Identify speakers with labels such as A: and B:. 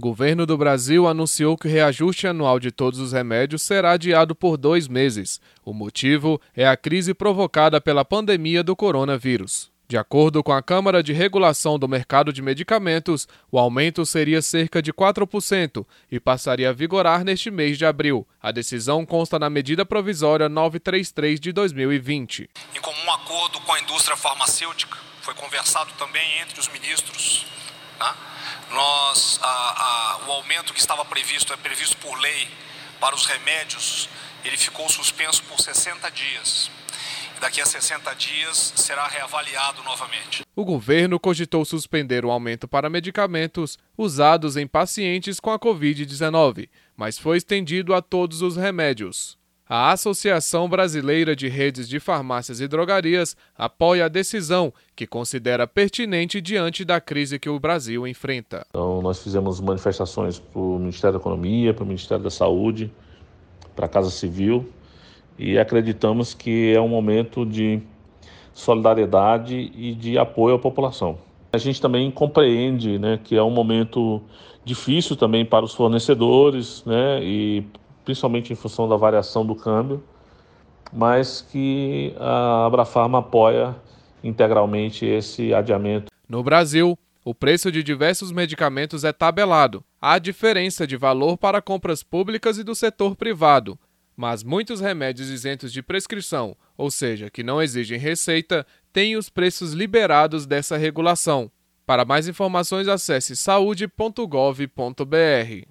A: Governo do Brasil anunciou que o reajuste anual de todos os remédios será adiado por dois meses. O motivo é a crise provocada pela pandemia do coronavírus. De acordo com a Câmara de Regulação do Mercado de Medicamentos, o aumento seria cerca de 4% e passaria a vigorar neste mês de abril. A decisão consta na medida provisória 933 de 2020.
B: Em comum acordo com a indústria farmacêutica, foi conversado também entre os ministros. Né? Nós, a, a, o aumento que estava previsto, é previsto por lei para os remédios, ele ficou suspenso por 60 dias. Daqui a 60 dias será reavaliado novamente.
A: O governo cogitou suspender o aumento para medicamentos usados em pacientes com a Covid-19, mas foi estendido a todos os remédios. A Associação Brasileira de Redes de Farmácias e Drogarias apoia a decisão, que considera pertinente diante da crise que o Brasil enfrenta.
C: Então, nós fizemos manifestações para o Ministério da Economia, para o Ministério da Saúde, para a Casa Civil e acreditamos que é um momento de solidariedade e de apoio à população. A gente também compreende né, que é um momento difícil também para os fornecedores né, e principalmente em função da variação do câmbio, mas que a Abrafarma apoia integralmente esse adiamento.
A: No Brasil, o preço de diversos medicamentos é tabelado. Há diferença de valor para compras públicas e do setor privado, mas muitos remédios isentos de prescrição, ou seja, que não exigem receita, têm os preços liberados dessa regulação. Para mais informações, acesse saúde.gov.br.